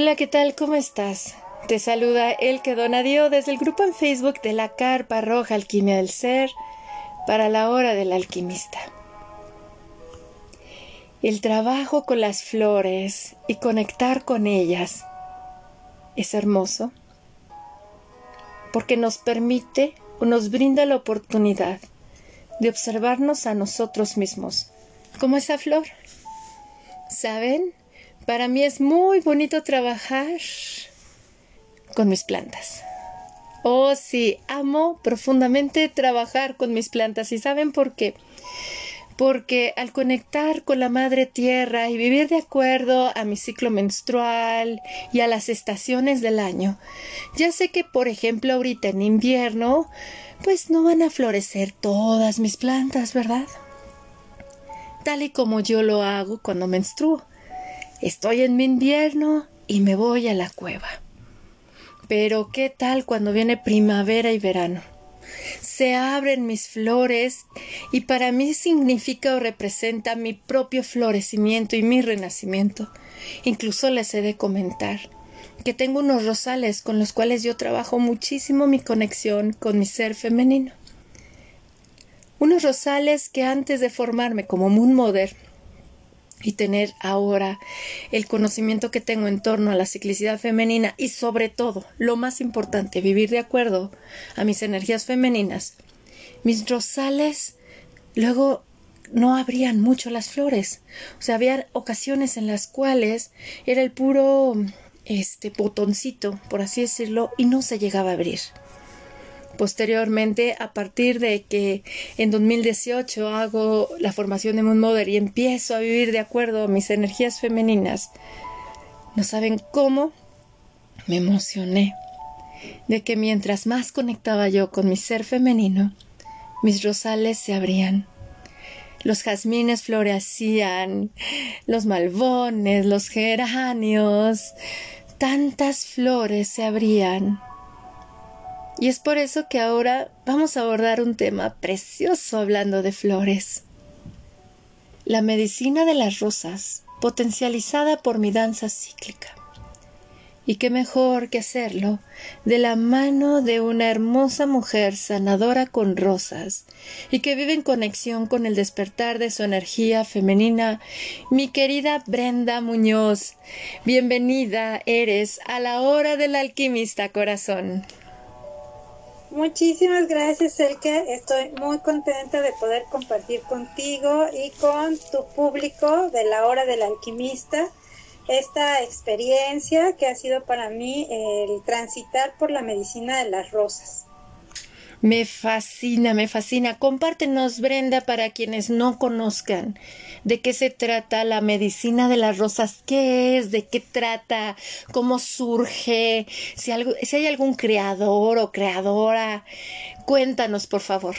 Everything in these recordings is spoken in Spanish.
Hola, ¿qué tal? ¿Cómo estás? Te saluda El que Donadio desde el grupo en Facebook de la Carpa Roja Alquimia del Ser para la hora del alquimista. El trabajo con las flores y conectar con ellas es hermoso porque nos permite o nos brinda la oportunidad de observarnos a nosotros mismos como esa flor. ¿Saben? Para mí es muy bonito trabajar con mis plantas. Oh, sí, amo profundamente trabajar con mis plantas. ¿Y saben por qué? Porque al conectar con la madre tierra y vivir de acuerdo a mi ciclo menstrual y a las estaciones del año, ya sé que, por ejemplo, ahorita en invierno, pues no van a florecer todas mis plantas, ¿verdad? Tal y como yo lo hago cuando menstruo. Estoy en mi invierno y me voy a la cueva. Pero ¿qué tal cuando viene primavera y verano? Se abren mis flores y para mí significa o representa mi propio florecimiento y mi renacimiento. Incluso les he de comentar que tengo unos rosales con los cuales yo trabajo muchísimo mi conexión con mi ser femenino. Unos rosales que antes de formarme como Moon Mother y tener ahora el conocimiento que tengo en torno a la ciclicidad femenina y sobre todo, lo más importante, vivir de acuerdo a mis energías femeninas, mis rosales luego no abrían mucho las flores. O sea, había ocasiones en las cuales era el puro este botoncito, por así decirlo, y no se llegaba a abrir. Posteriormente, a partir de que en 2018 hago la formación de Moon Mother y empiezo a vivir de acuerdo a mis energías femeninas, no saben cómo me emocioné de que mientras más conectaba yo con mi ser femenino, mis rosales se abrían. Los jazmines florecían, los malbones, los geranios, tantas flores se abrían y es por eso que ahora vamos a abordar un tema precioso hablando de flores. La medicina de las rosas, potencializada por mi danza cíclica. Y qué mejor que hacerlo de la mano de una hermosa mujer sanadora con rosas y que vive en conexión con el despertar de su energía femenina, mi querida Brenda Muñoz. Bienvenida eres a la hora del alquimista corazón. Muchísimas gracias, Elke. Estoy muy contenta de poder compartir contigo y con tu público de la hora del alquimista esta experiencia que ha sido para mí el transitar por la medicina de las rosas. Me fascina, me fascina. Compártenos, Brenda, para quienes no conozcan de qué se trata la medicina de las rosas, qué es, de qué trata, cómo surge, si, hay algún creador o creadora. Cuéntanos, por favor.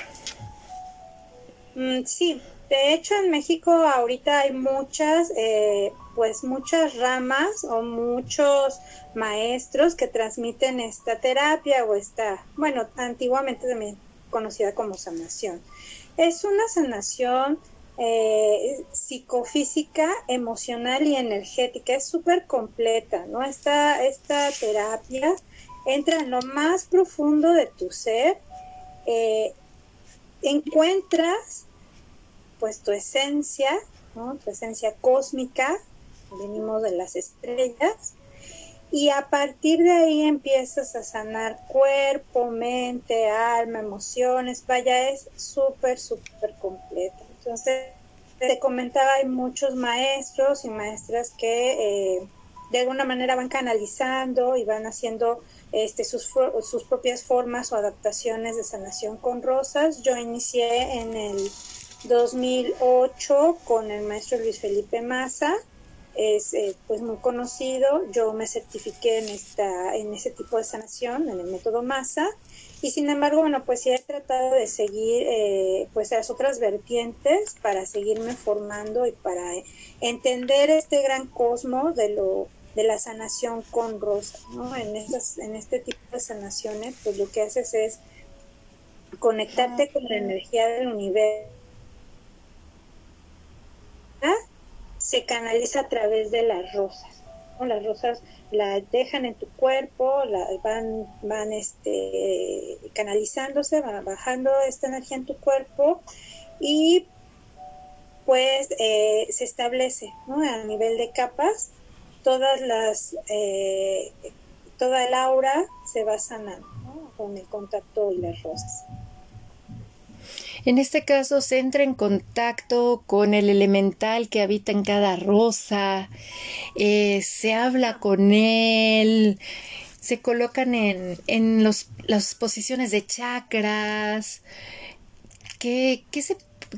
Mm, sí, de hecho en México ahorita hay muchas, eh, pues muchas ramas o muchos maestros que transmiten esta terapia o esta, bueno, antiguamente también conocida como sanación. Es una sanación eh, psicofísica, emocional y energética. Es súper completa, ¿no? Esta, esta terapia entra en lo más profundo de tu ser, eh, encuentras pues tu esencia, tu esencia cósmica, venimos de las estrellas, y a partir de ahí empiezas a sanar cuerpo, mente, alma, emociones, vaya, es súper, súper completa. Entonces, te comentaba, hay muchos maestros y maestras que eh, de alguna manera van canalizando y van haciendo este, sus, sus propias formas o adaptaciones de sanación con rosas. Yo inicié en el 2008 con el maestro Luis Felipe Maza es eh, pues muy conocido. Yo me certifiqué en esta, en ese tipo de sanación, en el método masa, y sin embargo, bueno, pues sí he tratado de seguir eh, pues las otras vertientes para seguirme formando y para entender este gran cosmos de lo de la sanación con rosa, ¿no? En estas, en este tipo de sanaciones, pues lo que haces es conectarte con la energía del universo se canaliza a través de las rosas. Las rosas la dejan en tu cuerpo, la, van, van este, canalizándose, van bajando esta energía en tu cuerpo y pues eh, se establece a nivel de capas todas las eh, toda el aura se va sanando con el contacto y las rosas. En este caso se entra en contacto con el elemental que habita en cada rosa, eh, se habla con él, se colocan en, en los, las posiciones de chakras. ¿Qué, qué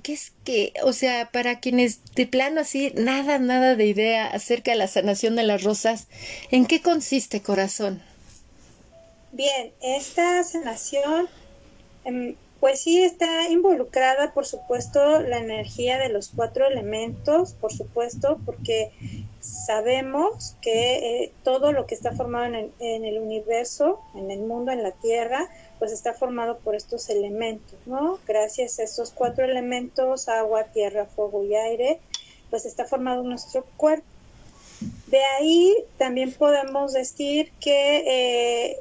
¿qué es que, o sea, para quienes de plano así, nada, nada de idea acerca de la sanación de las rosas, ¿en qué consiste corazón? Bien, esta sanación em, pues sí está involucrada, por supuesto, la energía de los cuatro elementos, por supuesto, porque sabemos que eh, todo lo que está formado en el, universo, en el mundo, en la Tierra, pues está formado por estos elementos, ¿no? Gracias a estos cuatro elementos, agua, tierra, fuego y aire, pues está formado nuestro cuerpo. De ahí también podemos decir que eh,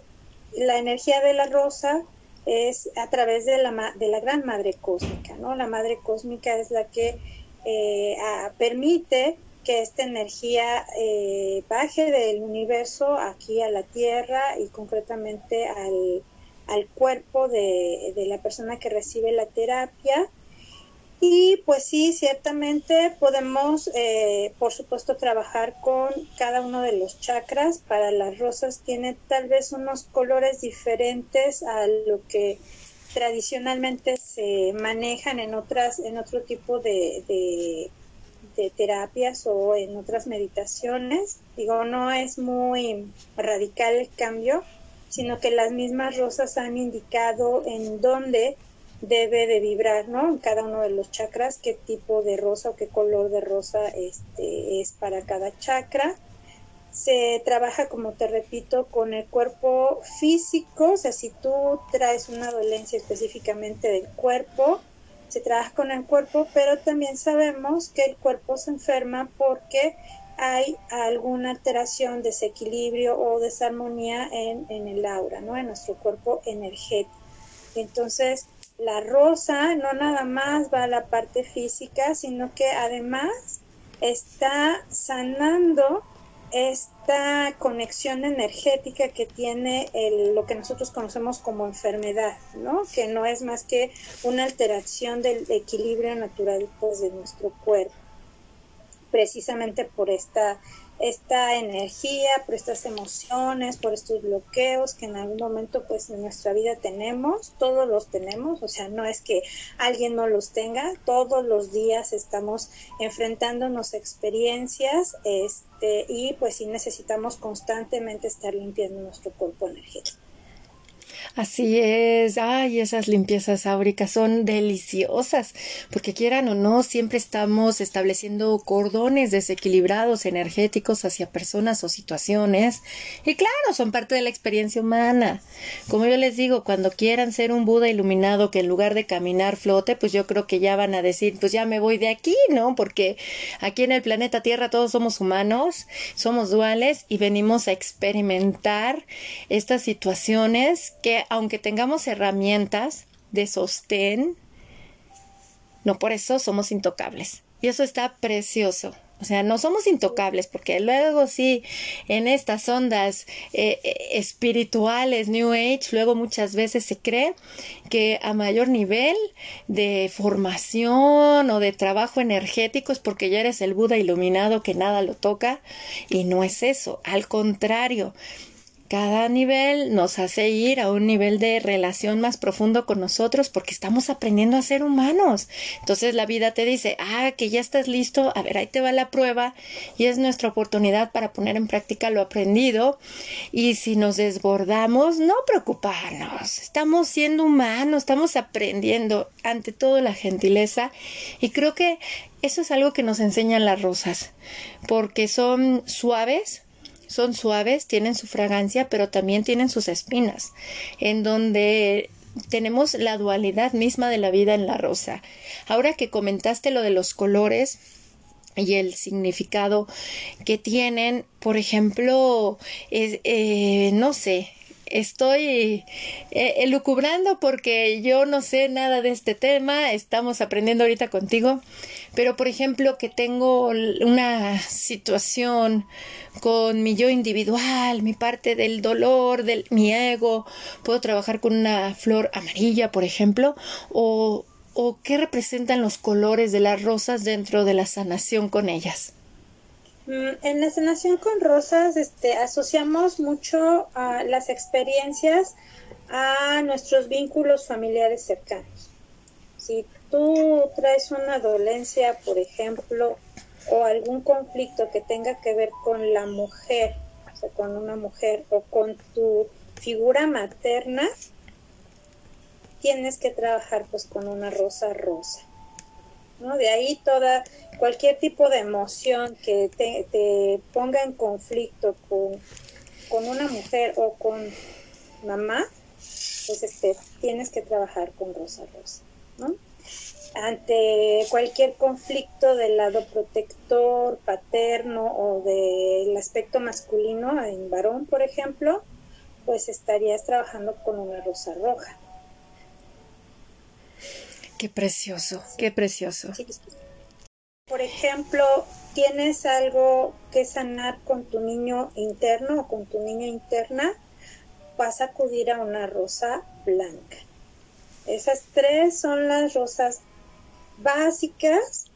la energía de la rosa es a través de la, de la gran madre cósmica, ¿no? La madre cósmica es la que eh, permite que esta energía eh, baje del universo aquí a la Tierra y concretamente al, al cuerpo de, de, la persona que recibe la terapia y pues sí, ciertamente podemos, eh, por supuesto, trabajar con cada uno de los chakras. Para las rosas tiene tal vez unos colores diferentes a lo que tradicionalmente se manejan en otras, en otro tipo de, de, de terapias o en otras meditaciones. Digo, no es muy radical el cambio, sino que las mismas rosas han indicado en dónde debe de vibrar, ¿no? En cada uno de los chakras, qué tipo de rosa o qué color de rosa este, es para cada chakra. Se trabaja, como te repito, con el cuerpo físico, o sea, si tú traes una dolencia específicamente del cuerpo, se trabaja con el cuerpo, pero también sabemos que el cuerpo se enferma porque hay alguna alteración, desequilibrio o desarmonía en, en el aura, ¿no? En nuestro cuerpo energético. Entonces, la rosa no nada más va a la parte física, sino que además está sanando esta conexión energética que tiene el, lo que nosotros conocemos como enfermedad, ¿no? Que no es más que una alteración del equilibrio natural pues, de nuestro cuerpo, precisamente por esta esta energía, por estas emociones, por estos bloqueos que en algún momento pues en nuestra vida tenemos, todos los tenemos, o sea, no es que alguien no los tenga, todos los días estamos enfrentándonos experiencias este, y pues sí necesitamos constantemente estar limpiando nuestro cuerpo energético. Así es, ay, esas limpiezas áuricas son deliciosas, porque quieran o no, siempre estamos estableciendo cordones desequilibrados energéticos hacia personas o situaciones, y claro, son parte de la experiencia humana. Como yo les digo, cuando quieran ser un Buda iluminado que en lugar de caminar flote, pues yo creo que ya van a decir, pues ya me voy de aquí, ¿no? Porque aquí en el planeta Tierra todos somos humanos, somos duales y venimos a experimentar estas situaciones que aunque tengamos herramientas de sostén, no por eso somos intocables. Y eso está precioso. O sea, no somos intocables, porque luego sí, en estas ondas eh, eh, espirituales, New Age, luego muchas veces se cree que a mayor nivel de formación o de trabajo energético es porque ya eres el Buda iluminado que nada lo toca, y no es eso, al contrario, cada nivel nos hace ir a un nivel de relación más profundo con nosotros porque estamos aprendiendo a ser humanos. Entonces la vida te dice, ah, que ya estás listo, a ver, ahí te va la prueba y es nuestra oportunidad para poner en práctica lo aprendido. Y si nos desbordamos, no preocuparnos, estamos siendo humanos, estamos aprendiendo ante todo la gentileza y creo que eso es algo que nos enseñan las rosas porque son suaves, son suaves, tienen su fragancia, pero también tienen sus espinas, en donde tenemos la dualidad misma de la vida en la rosa. Ahora que comentaste lo de los colores, y el significado que tienen. Por ejemplo, eh, no sé, estoy eh, elucubrando porque yo no sé nada de este tema, estamos aprendiendo ahorita contigo, pero por ejemplo que tengo una situación con mi yo individual, mi parte del dolor, del mi ego, puedo trabajar con una flor amarilla, por ejemplo, o, o qué representan los colores de las rosas dentro de la sanación con ellas. Mm, en la sanación con rosas este, asociamos mucho las experiencias a nuestros vínculos familiares cercanos. Si tú traes una dolencia, por ejemplo, o algún conflicto que tenga que ver con la mujer, o sea, con una mujer o con tu figura materna, tienes que trabajar pues con una rosa rosa. De ahí toda, cualquier tipo de emoción que te, ponga en conflicto con, con, una mujer o con mamá, pues este, tienes que trabajar con rosa rosa. Ante cualquier conflicto del lado protector, paterno o del aspecto masculino en varón, por ejemplo, pues estarías trabajando con una rosa roja. Qué precioso, qué precioso. Por ejemplo, tienes algo que sanar con tu niño interno o con tu niña interna, vas a acudir a una rosa blanca. Esas tres son las rosas básicas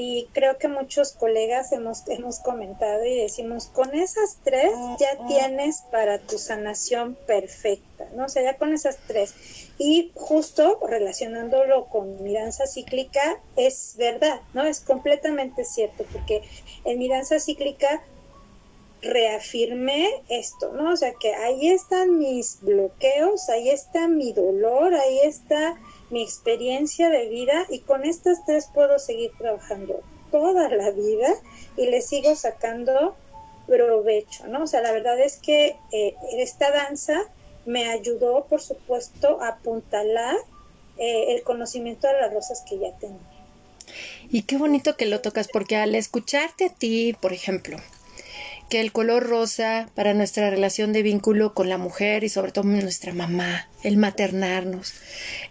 y creo que muchos colegas hemos, hemos comentado y decimos, con esas tres ya tienes para tu sanación perfecta, ¿no? O sea, ya con esas tres. Y justo relacionándolo con mi danza cíclica, es verdad, ¿no? Es completamente cierto, porque en mi danza cíclica reafirmé esto, ¿no? O sea, que ahí están mis bloqueos, ahí está mi dolor, ahí está mi experiencia de vida y con estas tres puedo seguir trabajando toda la vida y le sigo sacando provecho, ¿no? O sea, la verdad es que eh, esta danza me ayudó, por supuesto, a apuntalar eh, el conocimiento de las rosas que ya tenía. Y qué bonito que lo tocas, porque al escucharte a ti, por ejemplo, que el color rosa para nuestra relación de vínculo con la mujer y sobre todo nuestra mamá, el maternarnos.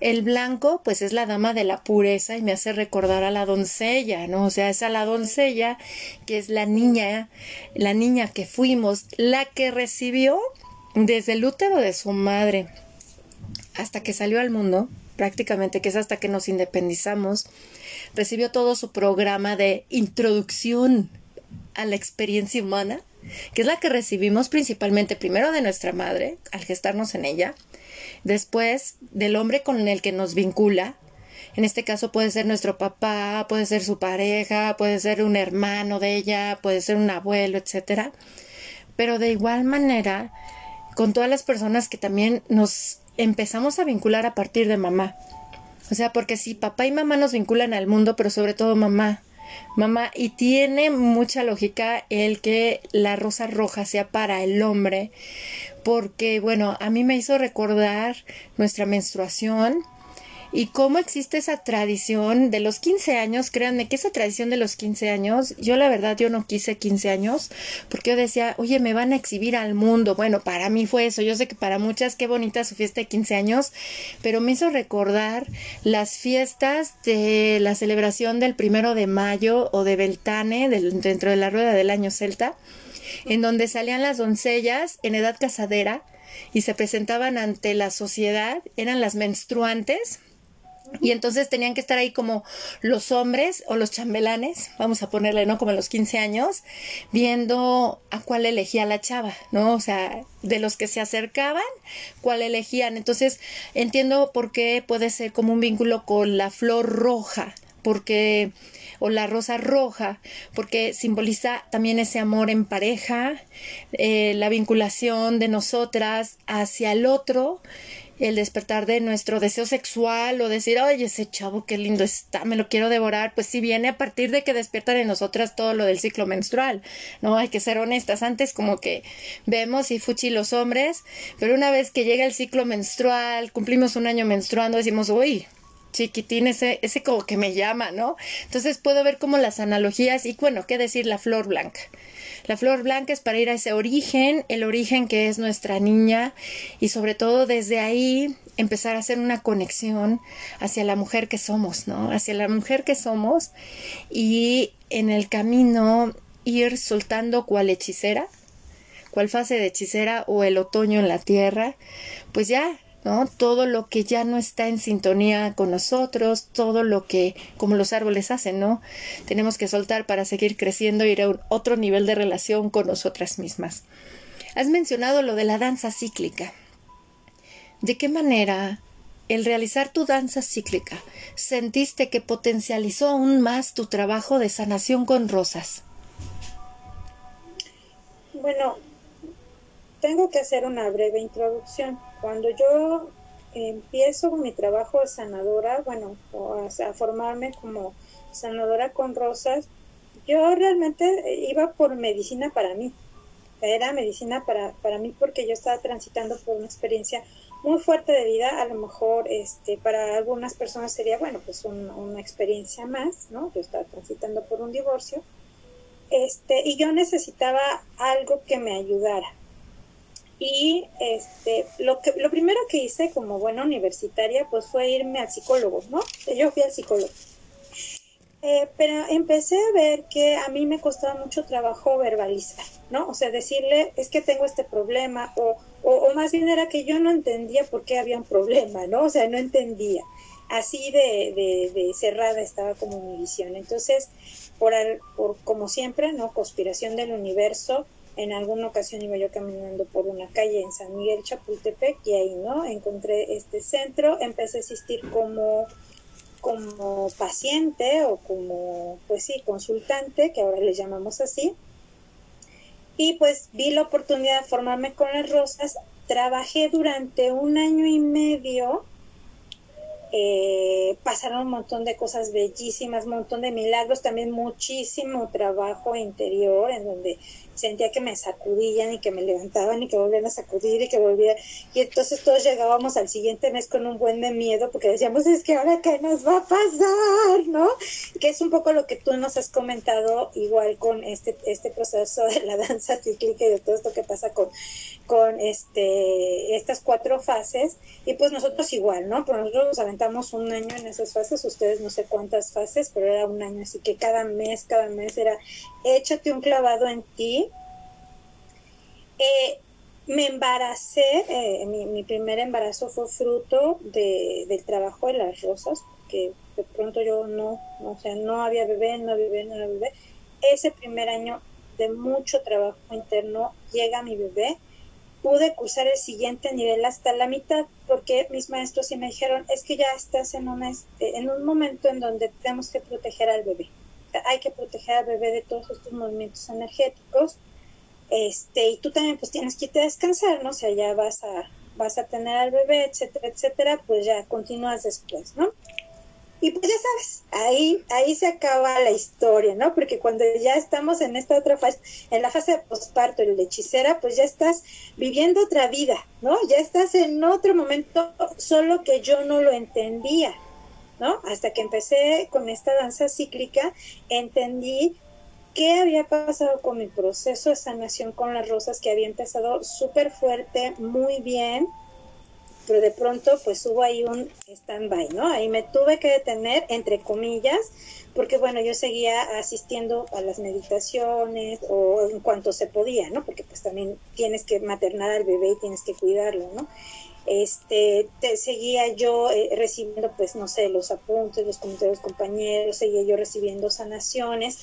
El blanco, pues es la dama de la pureza y me hace recordar a la doncella, ¿no? O sea, es a la doncella que es la niña, la niña que fuimos, la que recibió desde el útero de su madre hasta que salió al mundo, prácticamente que es hasta que nos independizamos, recibió todo su programa de introducción a la experiencia humana, que es la que recibimos principalmente primero de nuestra madre, al gestarnos en ella, después del hombre con el que nos vincula, en este caso puede ser nuestro papá, puede ser su pareja, puede ser un hermano de ella, puede ser un abuelo, etcétera. Pero de igual manera, con todas las personas que también nos empezamos a vincular a partir de mamá. O sea, porque si papá y mamá nos vinculan al mundo, pero sobre todo mamá, Mamá, y tiene mucha lógica el que la rosa roja sea para el hombre, porque, bueno, a mí me hizo recordar nuestra menstruación, y cómo existe esa tradición de los 15 años, créanme que esa tradición de los 15 años, yo la verdad yo no quise 15 años porque yo decía, oye, me van a exhibir al mundo. Bueno, para mí fue eso, yo sé que para muchas qué bonita su fiesta de 15 años, pero me hizo recordar las fiestas de la celebración del primero de mayo o de Beltane, dentro de la rueda del año celta, en donde salían las doncellas en edad casadera y se presentaban ante la sociedad, eran las menstruantes, y entonces tenían que estar ahí como los hombres o los chambelanes, vamos a ponerle, ¿no? Como a los 15 años, viendo a cuál elegía la chava, ¿no? O sea, de los que se acercaban, cuál elegían. Entonces, entiendo por qué puede ser como un vínculo con la flor roja, porque o la rosa roja, porque simboliza también ese amor en pareja, eh, la vinculación de nosotras hacia el otro el despertar de nuestro deseo sexual o decir, oye, ese chavo qué lindo está, me lo quiero devorar, pues sí viene a partir de que despiertan en nosotras todo lo del ciclo menstrual, ¿no? Hay que ser honestas, antes como que vemos y fuchi los hombres, pero una vez que llega el ciclo menstrual, cumplimos un año menstruando, decimos, uy, chiquitín, ese, ese como que me llama, ¿no? Entonces puedo ver como las analogías y bueno, ¿qué decir la flor blanca? La flor blanca es para ir a ese origen, el origen que es nuestra niña y sobre todo desde ahí empezar a hacer una conexión hacia la mujer que somos, ¿no? Hacia la mujer que somos y en el camino ir soltando cual hechicera, cual fase de hechicera o el otoño en la tierra, pues ya Todo lo que ya no está en sintonía con nosotros, todo lo que, como los árboles hacen, ¿no? Tenemos que soltar para seguir creciendo y ir a otro nivel de relación con nosotras mismas. Has mencionado lo de la danza cíclica. ¿De qué manera el realizar tu danza cíclica sentiste que potencializó aún más tu trabajo de sanación con rosas? Bueno, tengo que hacer una breve introducción. Cuando yo empiezo mi trabajo de sanadora, bueno, a, formarme como sanadora con rosas, yo realmente iba por medicina para mí. Era medicina para, para mí porque yo estaba transitando por una experiencia muy fuerte de vida. A lo mejor este, para algunas personas sería, bueno, pues una experiencia más, ¿no? Yo estaba transitando por un divorcio. Este, y yo necesitaba algo que me ayudara, y este, lo, que, lo primero que hice como buena universitaria pues fue irme al psicólogo, ¿no? Yo fui al psicólogo. Eh, pero empecé a ver que a mí me costaba mucho trabajo verbalizar, ¿no? O sea, decirle, es que tengo este problema, o, o, más bien era que yo no entendía por qué había un problema, ¿no? O sea, no entendía. Así de, de, de cerrada estaba como mi visión. Entonces, por, por como siempre, ¿no? Conspiración del universo, en alguna ocasión iba yo caminando por una calle en San Miguel Chapultepec y ahí no encontré este centro empecé a asistir como como paciente o como pues sí consultante que ahora le llamamos así. Y pues vi la oportunidad de formarme con las rosas. Trabajé durante un año y medio. Eh, pasaron un montón de cosas bellísimas, un montón de milagros, también muchísimo trabajo interior en donde sentía que me sacudían y que me levantaban y que volvían a sacudir y que volvían. Y entonces todos llegábamos al siguiente mes con un buen de miedo porque decíamos, es que ahora qué nos va a pasar, ¿no? Que es un poco lo que tú nos has comentado igual con este, este proceso de la danza cíclica y de todo esto que pasa con, con este, estas cuatro fases. Y pues nosotros igual, ¿no? Pues nosotros nos aventamos un año en esas fases, ustedes no sé cuántas fases, pero era un año, así que cada mes, cada mes era échate un clavado en ti. Eh, me embaracé, eh, mi, primer embarazo fue fruto de, del trabajo de las rosas, que de pronto yo no, o sea, no había bebé, no había bebé, no había bebé. Ese primer año de mucho trabajo interno llega mi bebé. Pude cursar el siguiente nivel hasta la mitad porque mis maestros sí me dijeron, es que ya estás en, una, en un momento en donde tenemos que proteger al bebé hay que proteger al bebé de todos estos movimientos energéticos. Este, y tú también pues tienes que irte a descansar, ¿no? O sea, ya vas a, vas a tener al bebé, etcétera, etcétera, pues ya continúas después, ¿no? Y pues ya sabes, ahí, ahí se acaba la historia, ¿no? Porque cuando ya estamos en esta otra fase, en la fase de posparto, el de hechicera, pues ya estás viviendo otra vida, ¿no? Ya estás en otro momento, solo que yo no lo entendía. ¿no? Hasta que empecé con esta danza cíclica, entendí qué había pasado con mi proceso de sanación con las rosas, que había empezado súper fuerte, muy bien, pero de pronto pues hubo ahí un stand-by, ¿no? Ahí me tuve que detener, entre comillas, porque bueno, yo seguía asistiendo a las meditaciones o en cuanto se podía, ¿no? Porque pues también tienes que maternar al bebé y tienes que cuidarlo, ¿no? este, te, seguía yo eh, recibiendo, pues, no sé, los apuntes, los comentarios de los compañeros, seguía yo recibiendo sanaciones,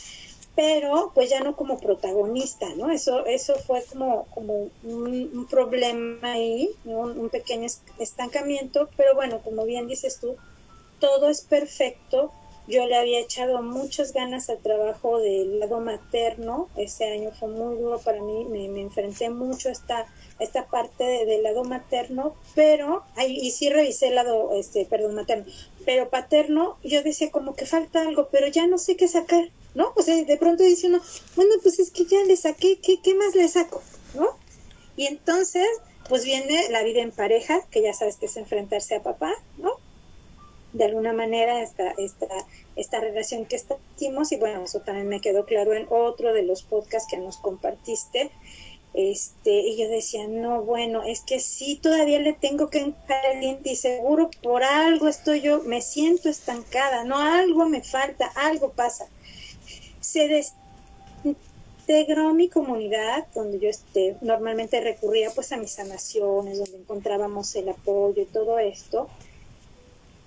pero pues ya no como protagonista, ¿no? Eso, eso fue como, como un, problema ahí, un, un, pequeño estancamiento, pero bueno, como bien dices tú, todo es perfecto. Yo le había echado muchas ganas al trabajo del lado materno, ese año fue muy duro para mí, me, me enfrenté mucho a esta esta parte del lado materno, pero, ahí, y sí revisé el lado, este, perdón, materno, pero paterno, yo decía como que falta algo, pero ya no sé qué sacar, ¿no? O sea, de pronto dice uno, bueno, pues es que ya le saqué, ¿qué, qué más le saco? ¿No? Y entonces, pues viene la vida en pareja, que ya sabes que es enfrentarse a papá, ¿no? de alguna manera esta, esta, esta relación que establecimos y bueno, eso también me quedó claro en otro de los podcasts que nos compartiste. Este, y yo decía, no, bueno, es que sí, todavía le tengo que encarar el diente y seguro por algo estoy yo, me siento estancada, no, algo me falta, algo pasa. Se desintegró mi comunidad, donde yo este, normalmente recurría pues a mis sanaciones, donde encontrábamos el apoyo y todo esto.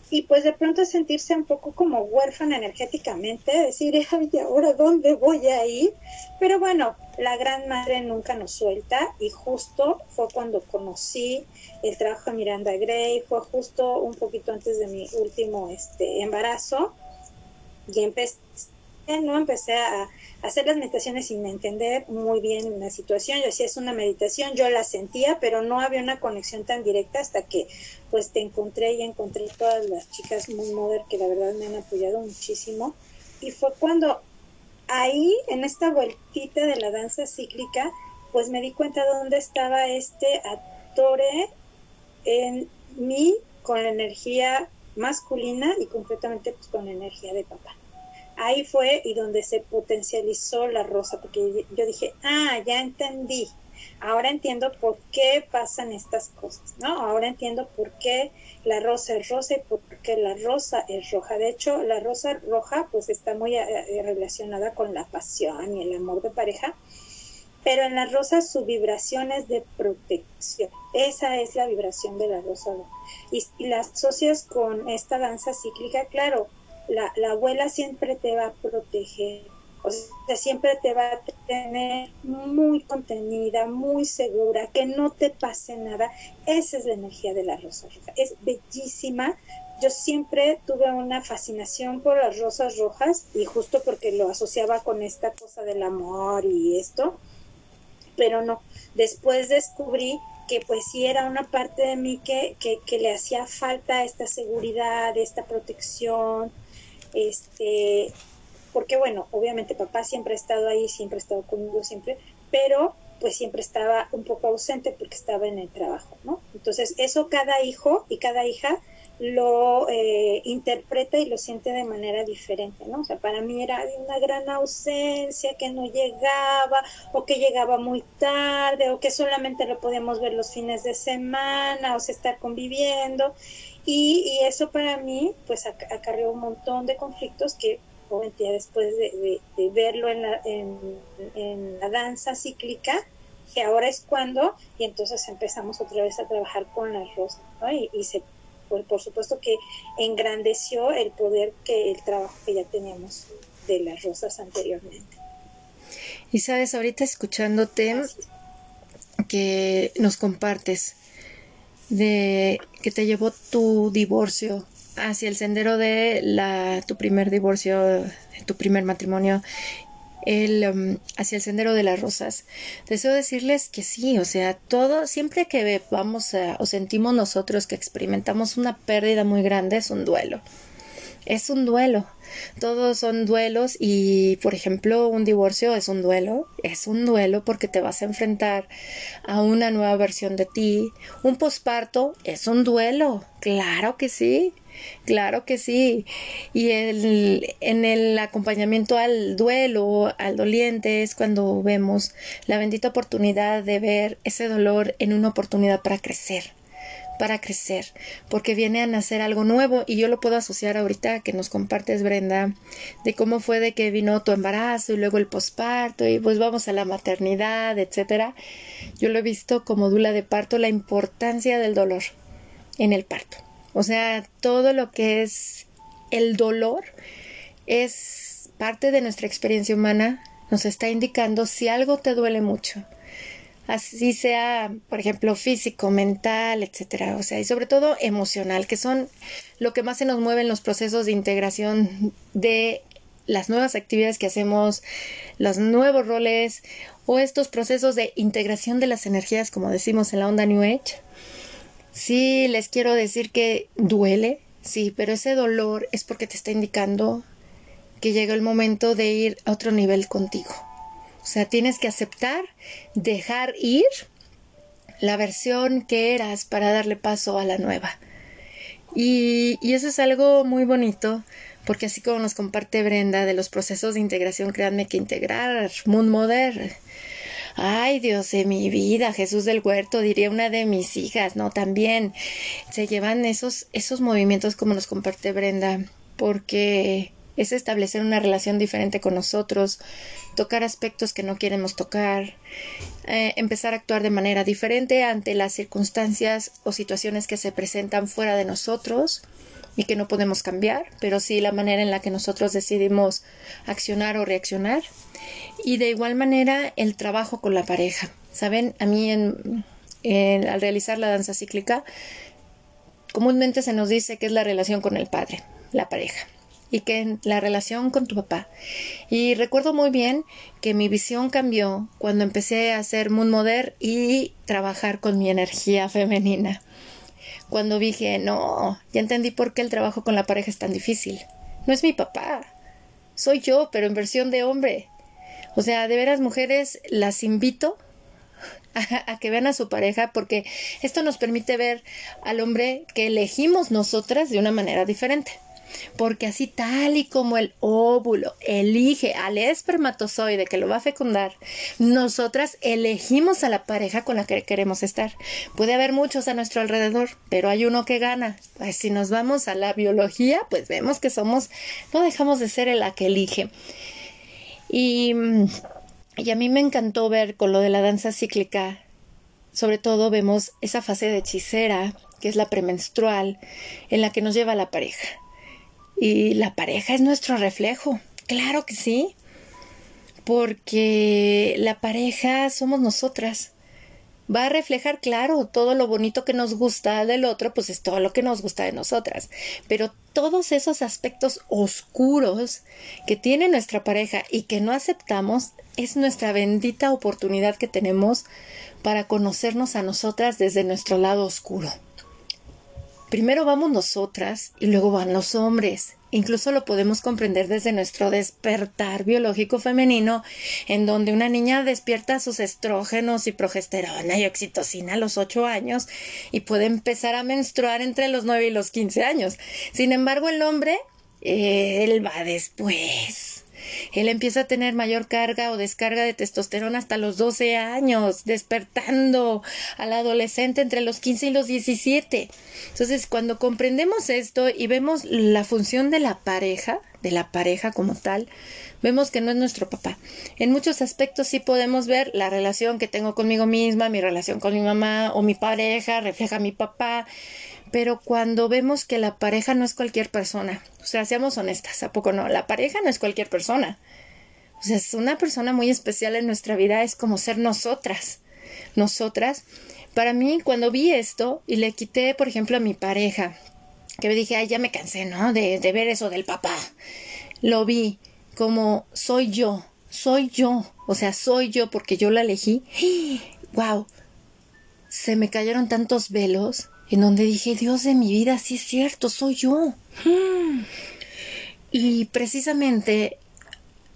Y pues de pronto sentirse un poco como huérfana energéticamente, decir, ¿y ahora dónde voy a ir? Pero bueno, la gran madre nunca nos suelta y justo fue cuando conocí el trabajo de Miranda Gray, fue justo un poquito antes de mi último este, embarazo y empecé, ¿no? empecé a, hacer las meditaciones sin entender muy bien la situación. Yo decía, es una meditación, yo la sentía, pero no había una conexión tan directa hasta que pues te encontré y encontré todas las chicas muy modernas que la verdad me han apoyado muchísimo. Y fue cuando ahí, en esta vueltita de la danza cíclica, pues me di cuenta de dónde estaba este actore en mí con la energía masculina y concretamente pues con la energía de papá ahí fue y donde se potencializó la rosa, porque yo dije, ah, ya entendí, ahora entiendo por qué pasan estas cosas, ¿no? Ahora entiendo por qué la rosa es rosa y por qué la rosa es roja. De hecho, la rosa roja pues está muy eh, eh, relacionada con la pasión y el amor de pareja, pero en la rosa su vibración es de protección. Esa es la vibración de la rosa. Y, y la asocias con esta danza cíclica, claro, la, la abuela siempre te va a proteger, o sea, siempre te va a tener muy contenida, muy segura, que no te pase nada. Esa es la energía de la rosa roja. Es bellísima. Yo siempre tuve una fascinación por las rosas rojas y justo porque lo asociaba con esta cosa del amor y esto, pero no. Después descubrí que pues sí era una parte de mí que, que, que le hacía falta esta seguridad, esta protección, este, porque bueno, obviamente papá siempre ha estado ahí, siempre ha estado conmigo, siempre, pero pues siempre estaba un poco ausente porque estaba en el trabajo, ¿no? Entonces eso cada hijo y cada hija lo eh, interpreta y lo siente de manera diferente, ¿no? O sea, para mí era una gran ausencia, que no llegaba, o que llegaba muy tarde, o que solamente lo podíamos ver los fines de semana, o sea, estar conviviendo. Y, eso para mí, pues, acarreó un montón de conflictos que, obviamente, después de, verlo en la, en, la danza cíclica, que ahora es cuando, y entonces empezamos otra vez a trabajar con las rosas, ¿no? Y, y se, por, por, supuesto que engrandeció el poder que el trabajo que ya teníamos de las rosas anteriormente. Y sabes, ahorita escuchándote que nos compartes de que te llevó tu divorcio hacia el sendero de la tu primer divorcio, tu primer matrimonio, el, um, hacia el sendero de las rosas. Deseo decirles que sí, o sea, todo, siempre que vamos o sentimos nosotros que experimentamos una pérdida muy grande, es un duelo. Es un duelo. Todos son duelos y, por ejemplo, un divorcio es un duelo, es un duelo porque te vas a enfrentar a una nueva versión de ti. Un posparto es un duelo, claro que sí. Claro que sí. Y el, en el acompañamiento al duelo, al doliente, es cuando vemos la bendita oportunidad de ver ese dolor en una oportunidad para crecer para crecer, porque viene a nacer algo nuevo y yo lo puedo asociar ahorita que nos compartes Brenda de cómo fue de que vino tu embarazo y luego el posparto y pues vamos a la maternidad, etcétera. Yo lo he visto como dula de parto la importancia del dolor en el parto. O sea, todo lo que es el dolor es parte de nuestra experiencia humana, nos está indicando si algo te duele mucho, así sea, por ejemplo, físico, mental, etcétera, o sea, y sobre todo emocional, que son lo que más se nos mueve en los procesos de integración de las nuevas actividades que hacemos, los nuevos roles o estos procesos de integración de las energías, como decimos en la onda New Age. Sí, les quiero decir que duele, sí, pero ese dolor es porque te está indicando que llega el momento de ir a otro nivel contigo o sea, tienes que aceptar, dejar ir la versión que eras para darle paso a la nueva. Y, y eso es algo muy bonito porque así como nos comparte Brenda de los procesos de integración, créanme que integrar Moon Mother Ay, Dios de mi vida, Jesús del Huerto, diría una de mis hijas, ¿no? También se llevan esos, esos movimientos como nos comparte Brenda, porque es establecer una relación diferente con nosotros, tocar aspectos que no queremos tocar, eh, empezar a actuar de manera diferente ante las circunstancias o situaciones que se presentan fuera de nosotros y que no podemos cambiar, pero sí la manera en la que nosotros decidimos accionar o reaccionar. Y de igual manera el trabajo con la pareja. Saben, a mí en, al realizar la danza cíclica, comúnmente se nos dice que es la relación con el padre, la pareja y que la relación con tu papá. Y recuerdo muy bien que mi visión cambió cuando empecé a hacer Moon Mother y trabajar con mi energía femenina cuando dije, no, ya entendí por qué el trabajo con la pareja es tan difícil. No es mi papá, soy yo, pero en versión de hombre. O sea, de veras mujeres las invito a, a, que vean a su pareja porque esto nos permite ver al hombre que elegimos nosotras de una manera diferente porque así tal y como el óvulo elige al espermatozoide que lo va a fecundar, nosotras elegimos a la pareja con la que queremos estar. Puede haber muchos a nuestro alrededor, pero hay uno que gana. Pues si nos vamos a la biología, pues vemos que somos, no dejamos de ser la que elige. Y, y a mí me encantó ver con lo de la danza cíclica, sobre todo vemos esa fase de hechicera, que es la premenstrual, en la que nos lleva la pareja. Y la pareja es nuestro reflejo, claro que sí, porque la pareja somos nosotras. Va a reflejar, claro, todo lo bonito que nos gusta del otro, pues es todo lo que nos gusta de nosotras. Pero todos esos aspectos oscuros que tiene nuestra pareja y que no aceptamos, es nuestra bendita oportunidad que tenemos para conocernos a nosotras desde nuestro lado oscuro. Primero vamos nosotras y luego van los hombres. Incluso lo podemos comprender desde nuestro despertar biológico femenino, en donde una niña despierta sus estrógenos y progesterona y oxitocina a los 8 años y puede empezar a menstruar entre los 9 y los 15 años. Sin embargo, el hombre, él va después él empieza a tener mayor carga o descarga de testosterona hasta los 12 años, despertando al adolescente entre los 15 y los 17. Entonces, cuando comprendemos esto y vemos la función de la pareja, de la pareja como tal, vemos que no es nuestro papá. En muchos aspectos sí podemos ver la relación que tengo conmigo misma, mi relación con mi mamá o mi pareja refleja a mi papá, pero cuando vemos que la pareja no es cualquier persona, o sea, seamos honestas, ¿a poco no? La pareja no es cualquier persona. O sea, es una persona muy especial en nuestra vida, es como ser nosotras. Nosotras. Para mí, cuando vi esto y le quité, por ejemplo, a mi pareja, que me dije, ay, ya me cansé, ¿no? De, ver eso del papá. Lo vi como soy yo, soy yo. O sea, soy yo porque yo la elegí. ¡Wow! Se me cayeron tantos velos en donde dije, Dios de mi vida, sí es cierto, soy yo. Y precisamente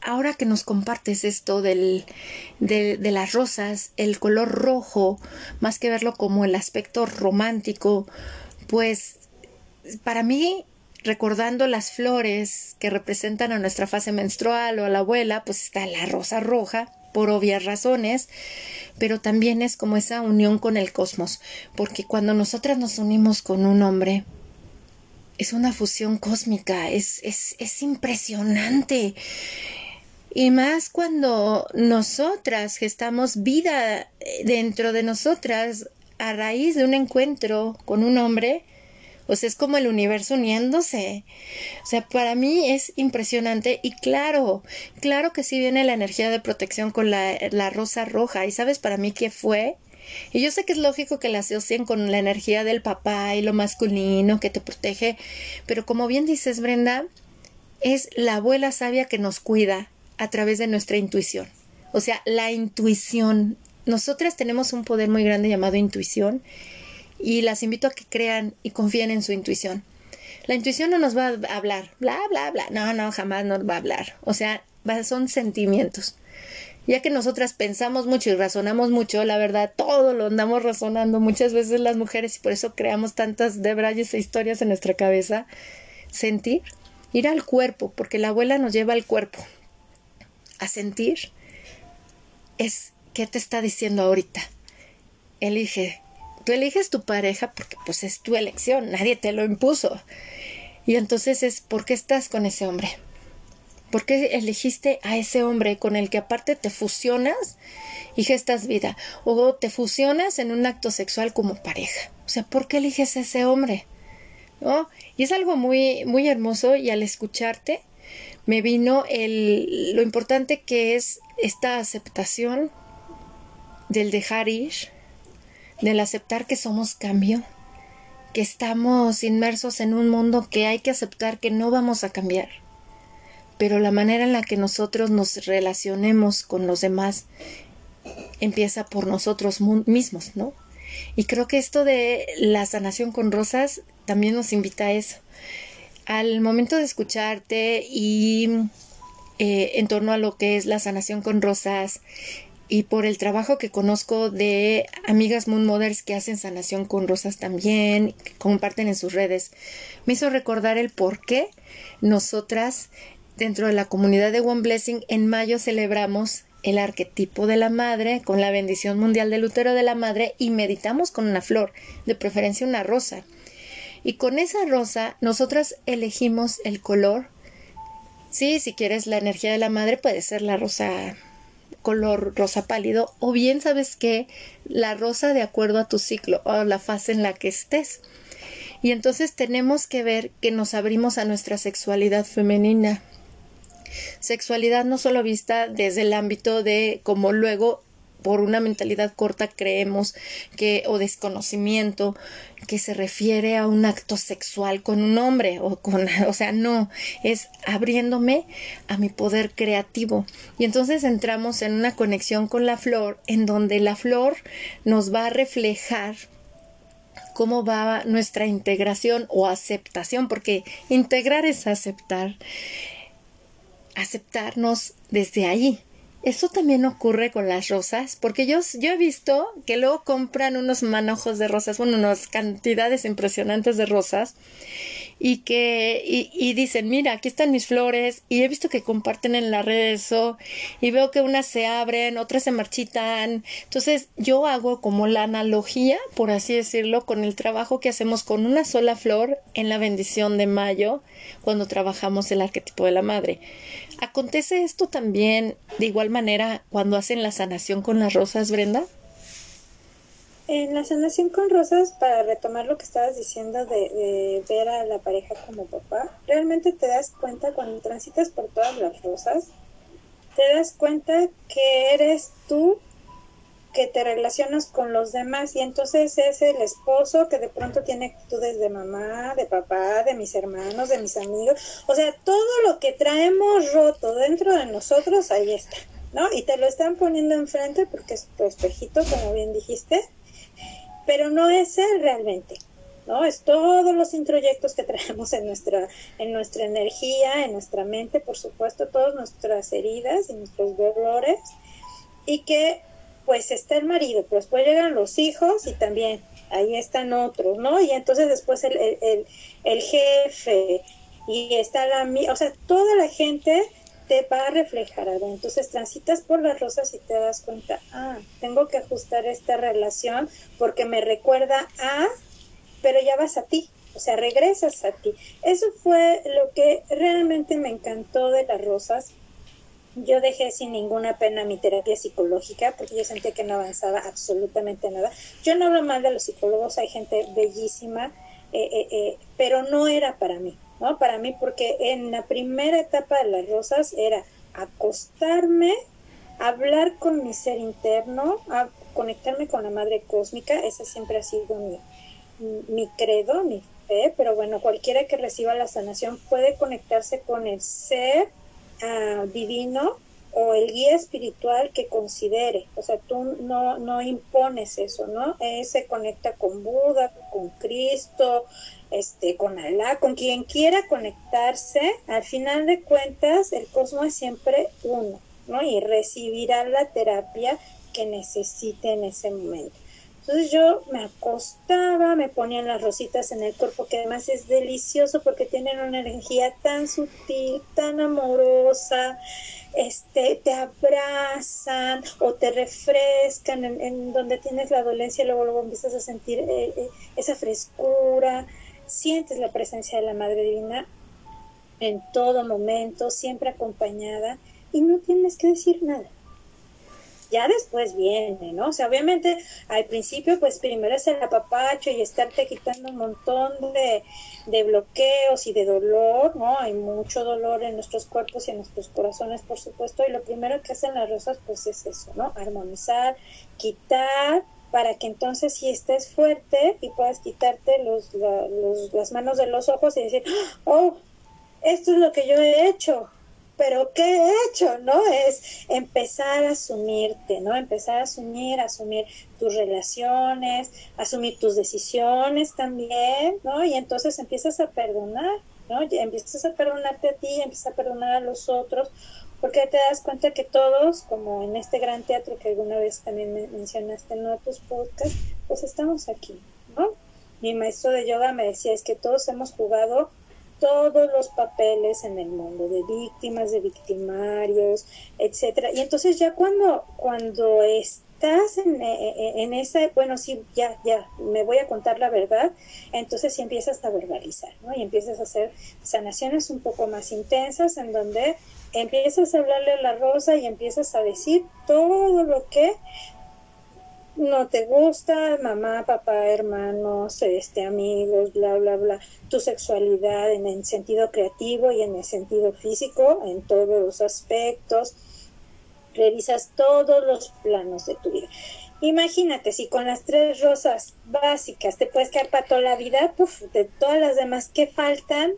ahora que nos compartes esto del, de, de, las rosas, el color rojo, más que verlo como el aspecto romántico, pues para mí, recordando las flores que representan a nuestra fase menstrual o a la abuela, pues está la rosa roja, por obvias razones, pero también es como esa unión con el cosmos, porque cuando nosotras nos unimos con un hombre, es una fusión cósmica, es, es, es impresionante. Y más cuando nosotras gestamos vida dentro de nosotras a raíz de un encuentro con un hombre, o sea, es como el universo uniéndose. O sea, para mí es impresionante y claro, claro que sí viene la energía de protección con la, la rosa roja. ¿Y sabes para mí qué fue? Y yo sé que es lógico que la asocien con la energía del papá y lo masculino que te protege, pero como bien dices, Brenda, es la abuela sabia que nos cuida a través de nuestra intuición. O sea, la intuición. Nosotras tenemos un poder muy grande llamado intuición y las invito a que crean y confíen en su intuición. La intuición no nos va a hablar, bla, bla, bla. No, no, jamás nos va a hablar. O sea, son sentimientos. Ya que nosotras pensamos mucho y razonamos mucho, la verdad, todo lo andamos razonando muchas veces las mujeres y por eso creamos tantas debrayes e historias en nuestra cabeza. Sentir, ir al cuerpo, porque la abuela nos lleva al cuerpo. A sentir es qué te está diciendo ahorita. Elige. Tú eliges tu pareja porque pues es tu elección, nadie te lo impuso. Y entonces es ¿por qué estás con ese hombre? ¿Por qué elegiste a ese hombre con el que aparte te fusionas y gestas vida? O te fusionas en un acto sexual como pareja. O sea, ¿por qué eliges a ese hombre? ¿No? Y es algo muy, muy hermoso y al escucharte me vino el, lo importante que es esta aceptación del dejar ir, del aceptar que somos cambio, que estamos inmersos en un mundo que hay que aceptar que no vamos a cambiar pero la manera en la que nosotros nos relacionemos con los demás empieza por nosotros mismos, ¿no? Y creo que esto de la sanación con rosas también nos invita a eso. Al momento de escucharte y eh, en torno a lo que es la sanación con rosas y por el trabajo que conozco de amigas Moon Mothers que hacen sanación con rosas también, que comparten en sus redes, me hizo recordar el por qué nosotras Dentro de la comunidad de One Blessing, en mayo celebramos el arquetipo de la madre con la bendición mundial del útero de la madre y meditamos con una flor, de preferencia una rosa. Y con esa rosa nosotras elegimos el color. Sí, si quieres la energía de la madre puede ser la rosa color rosa pálido o bien sabes que la rosa de acuerdo a tu ciclo o la fase en la que estés. Y entonces tenemos que ver que nos abrimos a nuestra sexualidad femenina Sexualidad no solo vista desde el ámbito de como luego por una mentalidad corta creemos que o desconocimiento que se refiere a un acto sexual con un hombre o con o sea no es abriéndome a mi poder creativo y entonces entramos en una conexión con la flor en donde la flor nos va a reflejar cómo va nuestra integración o aceptación porque integrar es aceptar aceptarnos desde ahí. Eso también ocurre con las rosas, porque yo, yo he visto que luego compran unos manojos de rosas, bueno, unas cantidades impresionantes de rosas, y que y, dicen mira aquí están mis flores y he visto que comparten en la red eso y veo que unas se abren otras se marchitan. Entonces yo hago como la analogía por así decirlo con el trabajo que hacemos con una sola flor en la bendición de mayo cuando trabajamos el arquetipo de la madre acontece esto también de igual manera cuando hacen la sanación con las rosas Brenda en la sanación con rosas, para retomar lo que estabas diciendo de, ver a la pareja como papá, realmente te das cuenta cuando transitas por todas las rosas, te das cuenta que eres tú que te relacionas con los demás y entonces es el esposo que de pronto tiene actitudes de mamá, de papá, de mis hermanos, de mis amigos, o sea, todo lo que traemos roto dentro de nosotros, ahí está, ¿no? Y te lo están poniendo enfrente porque es tu espejito, como bien dijiste, pero no es él realmente. ¿no? Es todos los introyectos que traemos en nuestra, en nuestra energía, en nuestra mente, por supuesto, todas nuestras heridas y nuestros dolores, y que pues está el marido, pues después llegan los hijos y también ahí están otros, ¿no? Y entonces después el, el, el jefe y está la, o sea, toda la gente te va a reflejar algo. Entonces transitas por las rosas y te das cuenta, ah, tengo que ajustar esta relación porque me recuerda a, pero ya vas a ti, o sea, regresas a ti. Eso fue lo que realmente me encantó de las rosas. Yo dejé sin ninguna pena mi terapia psicológica porque yo sentía que no avanzaba absolutamente nada. Yo no hablo mal de los psicólogos, hay gente bellísima, eh, eh, eh, pero no era para mí. ¿no? Para mí, porque en la primera etapa de las rosas era acostarme, hablar con mi ser interno, a conectarme con la madre cósmica, ese siempre ha sido mi, mi credo, mi fe, pero bueno, cualquiera que reciba la sanación puede conectarse con el ser ah, divino o el guía espiritual que considere. O sea, tú no, no impones eso, ¿no? Él se conecta con Buda, con Cristo, este, con Alá, con quien quiera conectarse, al final de cuentas el cosmos es siempre uno, ¿no? Y recibirá la terapia que necesite en ese momento. Entonces yo me acostaba, me ponían las rositas en el cuerpo, que además es delicioso porque tienen una energía tan sutil, tan amorosa, este, te abrazan o te refrescan en, donde tienes la dolencia, luego, luego empiezas a sentir eh, eh, esa frescura, sientes la presencia de la Madre Divina en todo momento, siempre acompañada, y no tienes que decir nada ya después viene, ¿no? O sea, obviamente al principio, pues primero es el apapacho y estarte quitando un montón de, de bloqueos y de dolor, ¿no? Hay mucho dolor en nuestros cuerpos y en nuestros corazones, por supuesto, y lo primero que hacen las rosas, pues es eso, ¿no? Armonizar, quitar, para que entonces si estés fuerte y puedas quitarte los, los, las manos de los ojos y decir, oh, esto es lo que yo he hecho, pero ¿qué he hecho? ¿No? Es empezar a asumirte, ¿no? Empezar a asumir, asumir tus relaciones, asumir tus decisiones también, ¿no? Y entonces empiezas a perdonar, ¿no? Empiezas a perdonarte a ti, empiezas a perdonar a los otros, porque te das cuenta que todos, como en este gran teatro que alguna vez también mencionaste en tus podcasts, pues estamos aquí, ¿no? Mi maestro de yoga me decía, es que todos hemos jugado todos los papeles en el mundo, de víctimas, de victimarios, etcétera. Y entonces ya cuando, cuando estás en, eh, eh, en, esa, bueno, sí, ya, ya, me voy a contar la verdad, entonces sí empiezas a verbalizar, ¿no? Y empiezas a hacer sanaciones un poco más intensas en donde empiezas a hablarle a la rosa y empiezas a decir todo lo que no te gusta, mamá, papá, hermanos, este, amigos, bla, bla, bla, tu sexualidad en el sentido creativo y en el sentido físico, en todos los aspectos, revisas todos los planos de tu vida. Imagínate, si con las tres rosas básicas te puedes quedar para toda la vida, de todas las demás que faltan,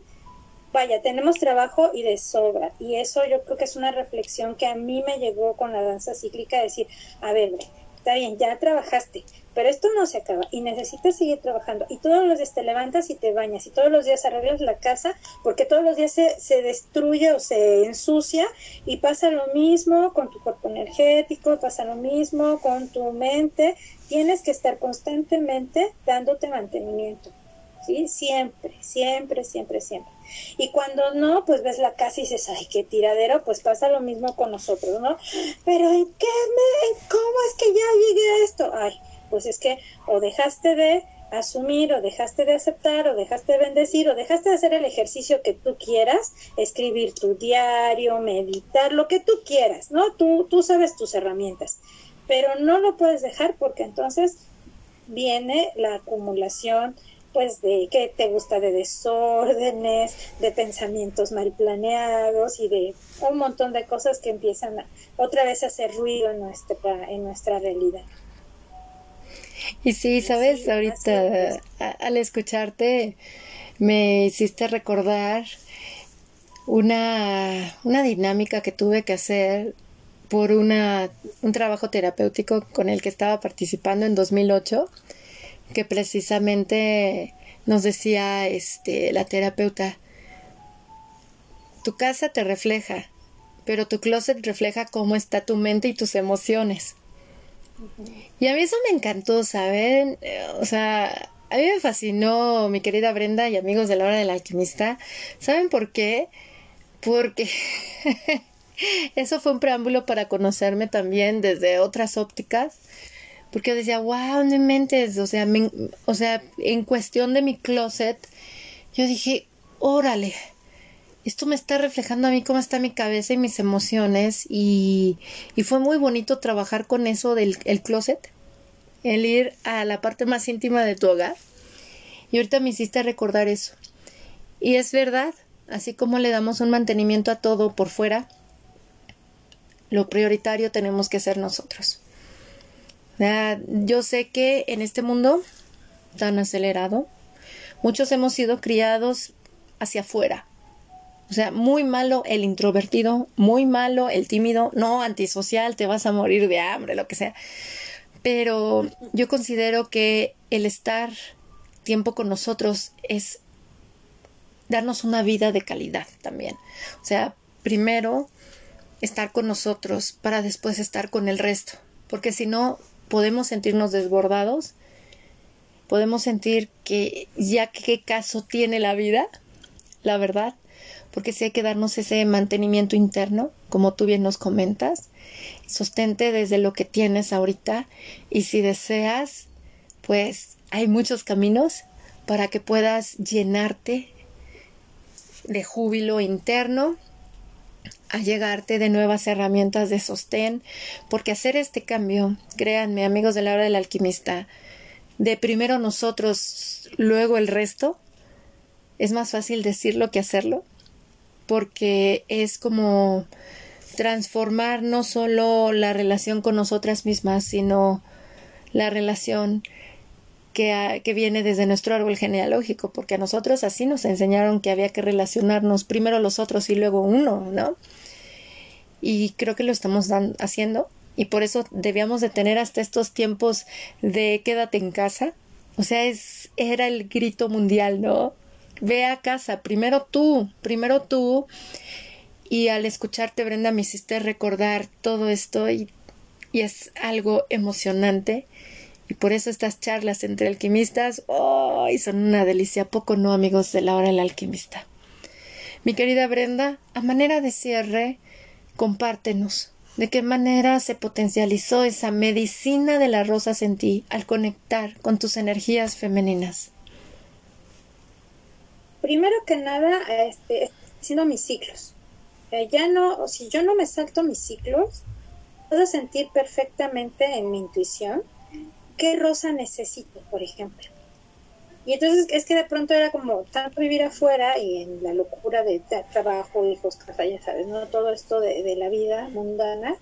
vaya, tenemos trabajo y de sobra. Y eso yo creo que es una reflexión que a mí me llegó con la danza cíclica, decir, a ver, está bien, ya trabajaste, pero esto no se acaba y necesitas seguir trabajando. Y todos los días te levantas y te bañas y todos los días arreglas la casa porque todos los días se, se destruye o se ensucia y pasa lo mismo con tu cuerpo energético, pasa lo mismo con tu mente. Tienes que estar constantemente dándote mantenimiento. ¿sí? Siempre, siempre, siempre, siempre. Y cuando no, pues ves la casa y dices, ay, qué tiradero, pues pasa lo mismo con nosotros, ¿no? Pero ¿en qué me, cómo es que ya llegué a esto? Ay, pues es que o dejaste de asumir o dejaste de aceptar o dejaste de bendecir o dejaste de hacer el ejercicio que tú quieras, escribir tu diario, meditar, lo que tú quieras, ¿no? Tú, tú sabes tus herramientas, pero no lo puedes dejar porque entonces viene la acumulación pues de qué te gusta de desórdenes, de pensamientos mal planeados y de un montón de cosas que empiezan a, otra vez a hacer ruido en nuestra, en nuestra realidad. Y sí, sabes, ahorita al escucharte me hiciste recordar una, una dinámica que tuve que hacer por una, un trabajo terapéutico con el que estaba participando en 2008 que precisamente nos decía este la terapeuta tu casa te refleja pero tu closet refleja cómo está tu mente y tus emociones y a mí eso me encantó saben o sea a mí me fascinó mi querida Brenda y amigos de la hora del alquimista. Saben por qué porque eso fue un preámbulo para conocerme también desde otras ópticas porque yo decía, wow, no mentes, o sea, o sea, en cuestión de mi closet, yo dije, órale, esto me está reflejando a mí cómo está mi cabeza y mis emociones y, y fue muy bonito trabajar con eso del el closet, el ir a la parte más íntima de tu hogar. Y ahorita me hiciste recordar eso. Y es verdad, así como le damos un mantenimiento a todo por fuera, lo prioritario tenemos que ser nosotros yo sé que en este mundo tan acelerado, muchos hemos sido criados hacia afuera. O sea, muy malo el introvertido, muy malo el tímido, no antisocial, te vas a morir de hambre, lo que sea. Pero yo considero que el estar tiempo con nosotros es darnos una vida de calidad también. O sea, primero estar con nosotros para después estar con el resto, porque si no podemos sentirnos desbordados, podemos sentir que ya qué caso tiene la vida, la verdad, porque si hay que darnos ese mantenimiento interno, como tú bien nos comentas, sostente desde lo que tienes ahorita y si deseas, pues hay muchos caminos para que puedas llenarte de júbilo interno a llegarte de nuevas herramientas de sostén, porque hacer este cambio, créanme amigos de la hora del alquimista, de primero nosotros, luego el resto, es más fácil decirlo que hacerlo, porque es como transformar no solo la relación con nosotras mismas, sino la relación que, que, viene desde nuestro árbol genealógico, porque a nosotros así nos enseñaron que había que relacionarnos primero los otros y luego uno, ¿no? Y creo que lo estamos haciendo y por eso debíamos de tener hasta estos tiempos de quédate en casa. O sea, es, era el grito mundial, ¿no? Ve a casa, primero tú, primero tú. Y al escucharte, Brenda, me hiciste recordar todo esto y, y es algo emocionante y por eso estas charlas entre alquimistas, ¡oh! son una delicia, poco no, amigos de la hora del alquimista. Mi querida Brenda, a manera de cierre, compártenos de qué manera se potencializó esa medicina de las rosas en ti al conectar con tus energías femeninas. Primero que nada, este, haciendo mis ciclos. Ya no, si yo no me salto mis ciclos, puedo sentir perfectamente en mi intuición ¿qué rosa necesito, por ejemplo? Y entonces es que de pronto era como tanto vivir afuera y en la locura de trabajo, hijos, casa, ya sabes, ¿no? Todo esto de, la vida mundana,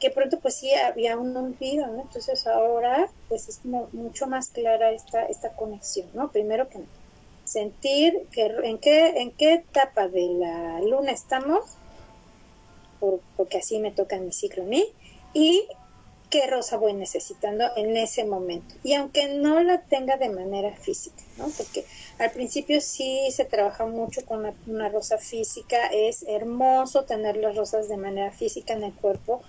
que pronto pues sí había un olvido, ¿no? Entonces ahora pues es como mucho más clara esta, esta conexión, ¿no? Primero que sentir que en qué, en qué etapa de la luna estamos, porque así me toca mi ciclo a mí, y qué rosa voy necesitando en ese momento. Y aunque no la tenga de manera física, ¿no? Porque al principio sí se trabaja mucho con una, rosa física, es hermoso tener las rosas de manera física en el cuerpo,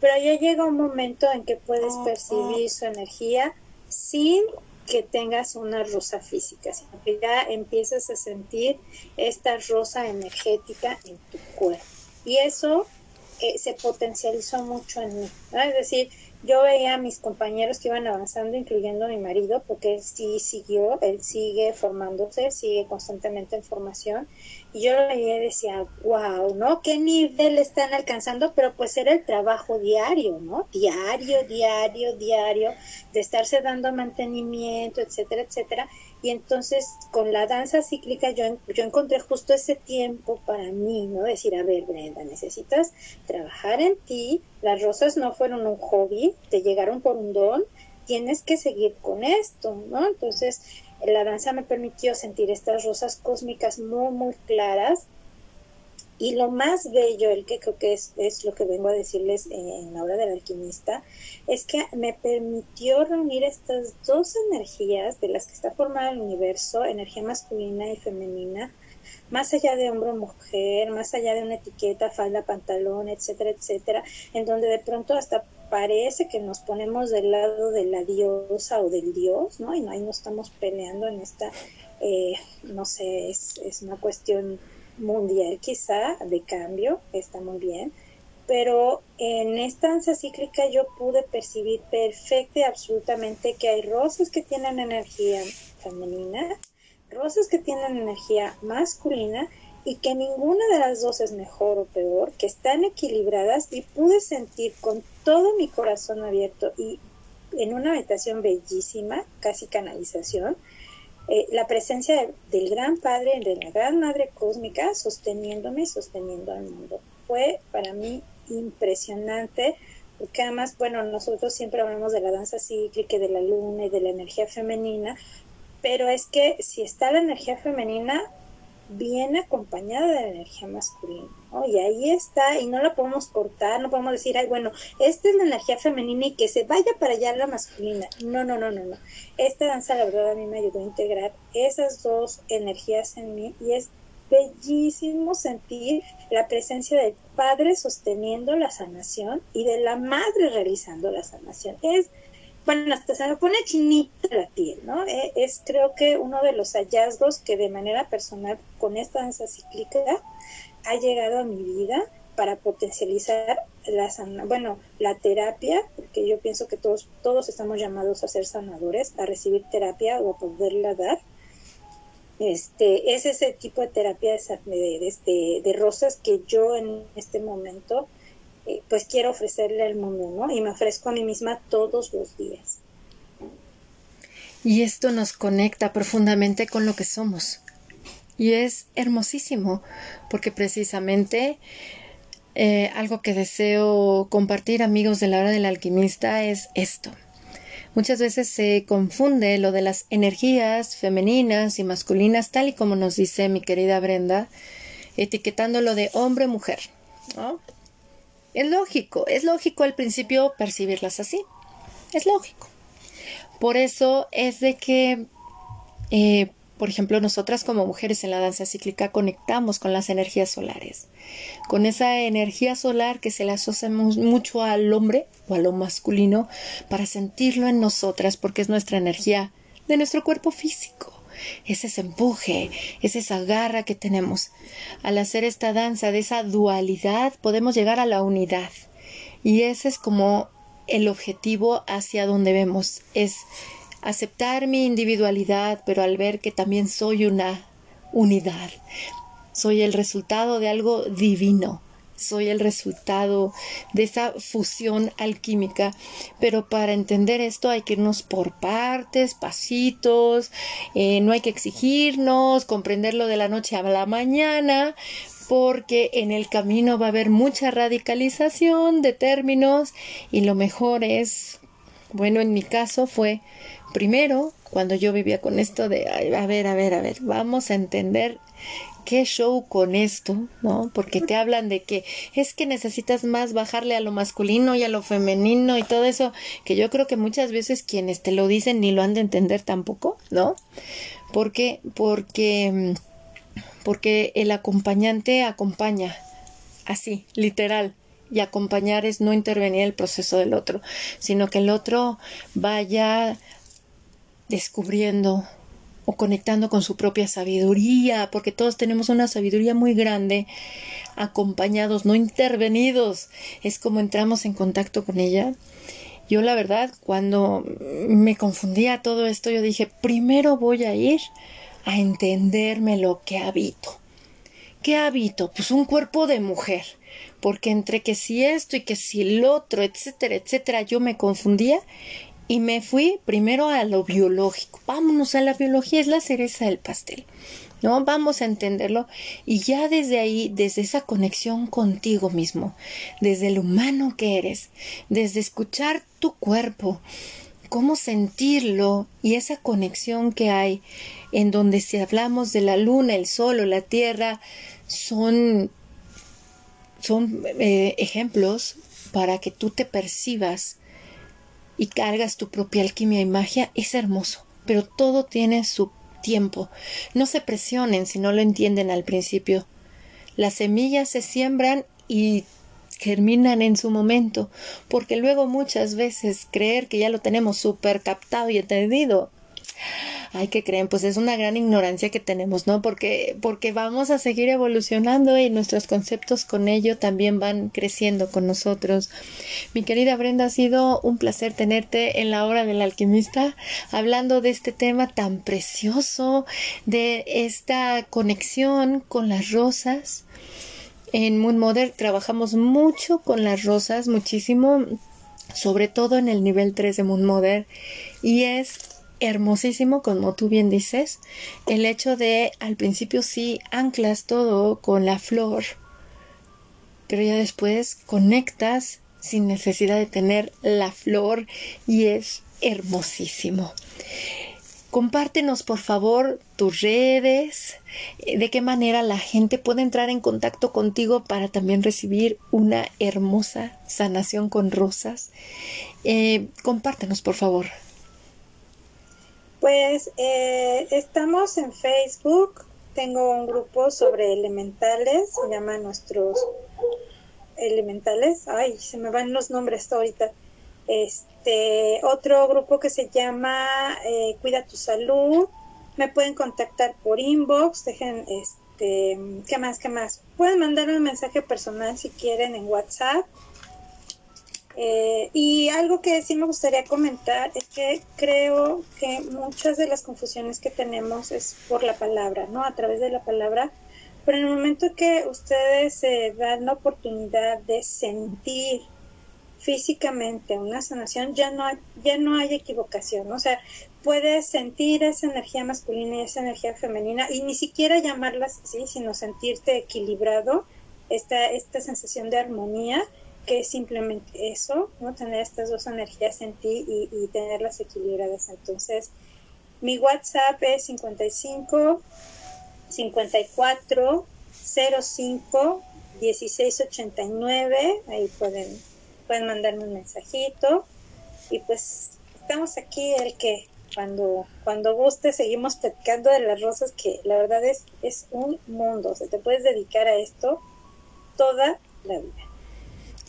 pero ya llega un momento en que puedes percibir su energía sin que tengas una rosa física, sino que ya empiezas a sentir esta rosa energética en tu cuerpo. Y eso eh, se potencializó mucho en mí. Es decir, yo veía a mis compañeros que iban avanzando, incluyendo a mi marido, porque él sí siguió, él sigue formándose, sigue constantemente en formación. Y yo lo veía y decía, wow, ¿no? ¿Qué nivel están alcanzando? Pero pues era el trabajo diario, ¿no? Diario, diario, diario, de estarse dando mantenimiento, etcétera, etcétera. Y entonces con la danza cíclica yo, yo encontré justo ese tiempo para mí, ¿no? Decir, a ver, Brenda, necesitas trabajar en ti, las rosas no fueron un hobby, te llegaron por un don, tienes que seguir con esto, ¿no? Entonces la danza me permitió sentir estas rosas cósmicas muy, muy claras y lo más bello, el que creo que es, es lo que vengo a decirles en, la hora del alquimista, es que me permitió reunir estas dos energías de las que está formado el universo, energía masculina y femenina, más allá de hombre o mujer, más allá de una etiqueta, falda, pantalón, etcétera, etcétera, en donde de pronto hasta parece que nos ponemos del lado de la diosa o del dios, ¿no? Y ahí no estamos peleando en esta, eh, no sé, es, es una cuestión mundial quizá de cambio, está muy bien, pero en esta danza cíclica yo pude percibir perfecta y absolutamente que hay rosas que tienen energía femenina, rosas que tienen energía masculina y que ninguna de las dos es mejor o peor, que están equilibradas y pude sentir con todo mi corazón abierto y en una meditación bellísima, casi canalización, eh, la presencia del gran padre, de la gran madre cósmica, sosteniéndome y sosteniendo al mundo. Fue para mí impresionante, porque además, bueno, nosotros siempre hablamos de la danza cíclica, de la luna y de la energía femenina, pero es que si está la energía femenina, viene acompañada de la energía masculina, Y ahí está, y no la podemos cortar, no podemos decir, ay, bueno, esta es la energía femenina y que se vaya para allá la masculina. No, no, no, no, no. Esta danza, la verdad, a mí me ayudó a integrar esas dos energías en mí y es bellísimo sentir la presencia del padre sosteniendo la sanación y de la madre realizando la sanación. Es, bueno, hasta se me pone chinita la piel, ¿no? E, es creo que uno de los hallazgos que de manera personal con esta danza cíclica ha llegado a mi vida para potencializar la bueno, la terapia, porque yo pienso que todos, todos estamos llamados a ser sanadores, a recibir terapia o a poderla dar. Este, es ese tipo de terapia de, de, rosas que yo en este momento pues quiero ofrecerle al mundo, ¿no? Y me ofrezco a mí misma todos los días. Y esto nos conecta profundamente con lo que somos. Y es hermosísimo, porque precisamente eh, algo que deseo compartir, amigos de la hora del alquimista, es esto. Muchas veces se confunde lo de las energías femeninas y masculinas, tal y como nos dice mi querida Brenda, etiquetándolo de hombre-mujer. Es lógico, es lógico al principio percibirlas así. Es lógico. Por eso es de que eh, por ejemplo, nosotras como mujeres en la danza cíclica conectamos con las energías solares, con esa energía solar que se le asocia mucho al hombre o a lo masculino para sentirlo en nosotras porque es nuestra energía de nuestro cuerpo físico. Es ese empuje, es esa garra que tenemos. Al hacer esta danza de esa dualidad podemos llegar a la unidad. Y ese es como el objetivo hacia donde vemos. Es aceptar mi individualidad, pero al ver que también soy una unidad, soy el resultado de algo divino, soy el resultado de esa fusión alquímica. Pero para entender esto hay que irnos por partes, pasitos, eh, no hay que exigirnos, comprenderlo de la noche a la mañana, porque en el camino va a haber mucha radicalización de términos y lo mejor es, bueno, en mi caso fue Primero, cuando yo vivía con esto de, a ver, a ver, a ver, vamos a entender qué show con esto, ¿no? Porque te hablan de que es que necesitas más bajarle a lo masculino y a lo femenino y todo eso, que yo creo que muchas veces quienes te lo dicen ni lo han de entender tampoco, ¿no? Porque, porque, porque el acompañante acompaña, así, literal. Y acompañar es no intervenir en el proceso del otro, sino que el otro vaya descubriendo o conectando con su propia sabiduría, porque todos tenemos una sabiduría muy grande, acompañados, no intervenidos. Es como entramos en contacto con ella. Yo la verdad, cuando me confundía todo esto, yo dije, primero voy a ir a entenderme lo que habito. ¿Qué habito? Pues un cuerpo de mujer. Porque entre que si esto y que si el otro, etcétera, etcétera, yo me confundía y me fui primero a lo biológico. Vámonos a la biología, es la cereza del pastel. ¿no? Vamos a entenderlo y ya desde ahí, desde esa conexión contigo mismo, desde el humano que eres, desde escuchar tu cuerpo, cómo sentirlo y esa conexión que hay en donde si hablamos de la luna, el sol o la tierra, son, son eh, ejemplos para que tú te percibas y cargas tu propia alquimia y magia, es hermoso, pero todo tiene su tiempo. No se presionen si no lo entienden al principio. Las semillas se siembran y germinan en su momento, porque luego muchas veces creer que ya lo tenemos súper captado y entendido ay, que creen? Pues es una gran ignorancia que tenemos, ¿no? Porque, porque vamos a seguir evolucionando y nuestros conceptos con ello también van creciendo con nosotros. Mi querida Brenda, ha sido un placer tenerte en la hora del alquimista, hablando de este tema tan precioso, de esta conexión con las rosas. En Moon Mother trabajamos mucho con las rosas, muchísimo, sobre todo en el nivel 3 de Moon Mother, y es hermosísimo, como tú bien dices, el hecho de al principio sí anclas todo con la flor, pero ya después conectas sin necesidad de tener la flor y es hermosísimo. Compártenos por favor tus redes, eh, de qué manera la gente puede entrar en contacto contigo para también recibir una hermosa sanación con rosas. Eh, compártenos por favor. Pues eh, estamos en Facebook tengo un grupo sobre elementales, se llama Nuestros Elementales. Ay, se me van los nombres ahorita. Este, otro grupo que se llama eh, Cuida tu Salud. Me pueden contactar por inbox, dejen este, ¿qué más? ¿Qué más? Pueden mandarme un mensaje personal si quieren en WhatsApp eh, y algo que sí me gustaría comentar es que creo que muchas de las confusiones que tenemos es por la palabra, ¿no? A través de la palabra. Pero en el momento que ustedes se dan la oportunidad de sentir físicamente una sanación, ya no, hay, ya no hay equivocación. O sea, puedes sentir esa energía masculina y esa energía femenina y ni siquiera llamarlas así, sino sentirte equilibrado, esta, esta sensación de armonía que es simplemente eso, ¿no? Tener estas dos energías en ti y, tenerlas equilibradas. Entonces, mi WhatsApp es 55 54 05 16 89. Ahí pueden, pueden mandarme un mensajito. Y pues estamos aquí el que cuando, cuando guste seguimos platicando de las rosas, que la verdad es, es un mundo. O sea, te puedes dedicar a esto toda la vida.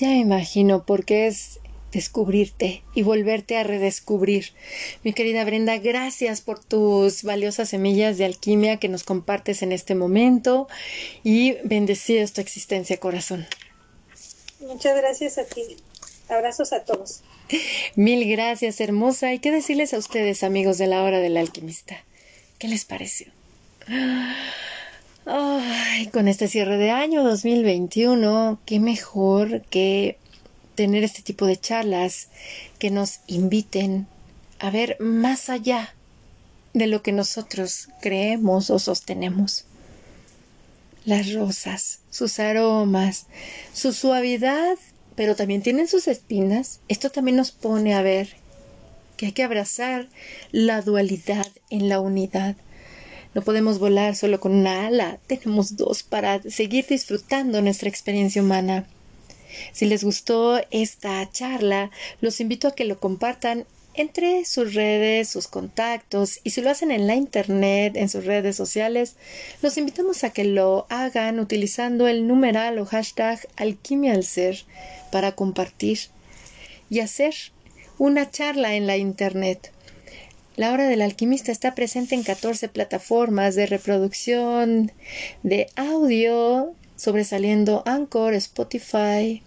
Ya me imagino, porque es descubrirte y volverte a redescubrir. Mi querida Brenda, gracias por tus valiosas semillas de alquimia que nos compartes en este momento y bendecidos tu existencia, corazón. Muchas gracias a ti. Abrazos a todos. Mil gracias, hermosa. ¿Y qué decirles a ustedes, amigos de la hora del alquimista? ¿Qué les pareció? Ay, con este cierre de año 2021, qué mejor que tener este tipo de charlas que nos inviten a ver más allá de lo que nosotros creemos o sostenemos. Las rosas, sus aromas, su suavidad, pero también tienen sus espinas. Esto también nos pone a ver que hay que abrazar la dualidad en la unidad no podemos volar solo con una ala, tenemos dos para seguir disfrutando nuestra experiencia humana. Si les gustó esta charla, los invito a que lo compartan entre sus redes, sus contactos y si lo hacen en la internet, en sus redes sociales, los invitamos a que lo hagan utilizando el numeral o hashtag alquimia al ser para compartir y hacer una charla en la internet. La Hora del Alquimista está presente en 14 plataformas de reproducción de audio, sobresaliendo Anchor, Spotify,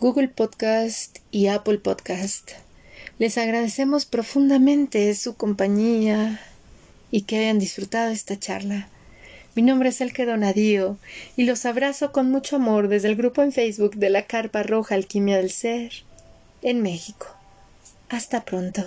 Google Podcast y Apple Podcast. Les agradecemos profundamente su compañía y que hayan disfrutado esta charla. Mi nombre es Elke Donadío y los abrazo con mucho amor desde el grupo en Facebook de la Carpa Roja Alquimia del Ser en México. Hasta pronto.